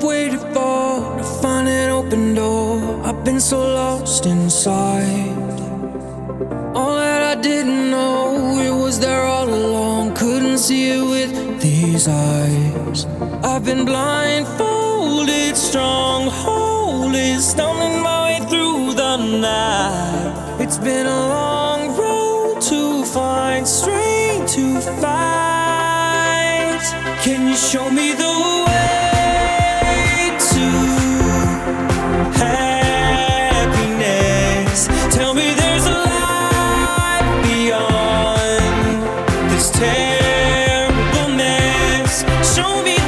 I've waited for to find an open door. I've been so lost inside. All that I didn't know, it was there all along. Couldn't see it with these eyes. I've been blindfolded, strong, strongholded, stumbling my way through the night. It's been a long road to find strength to fight. Can you show me the way? Show me.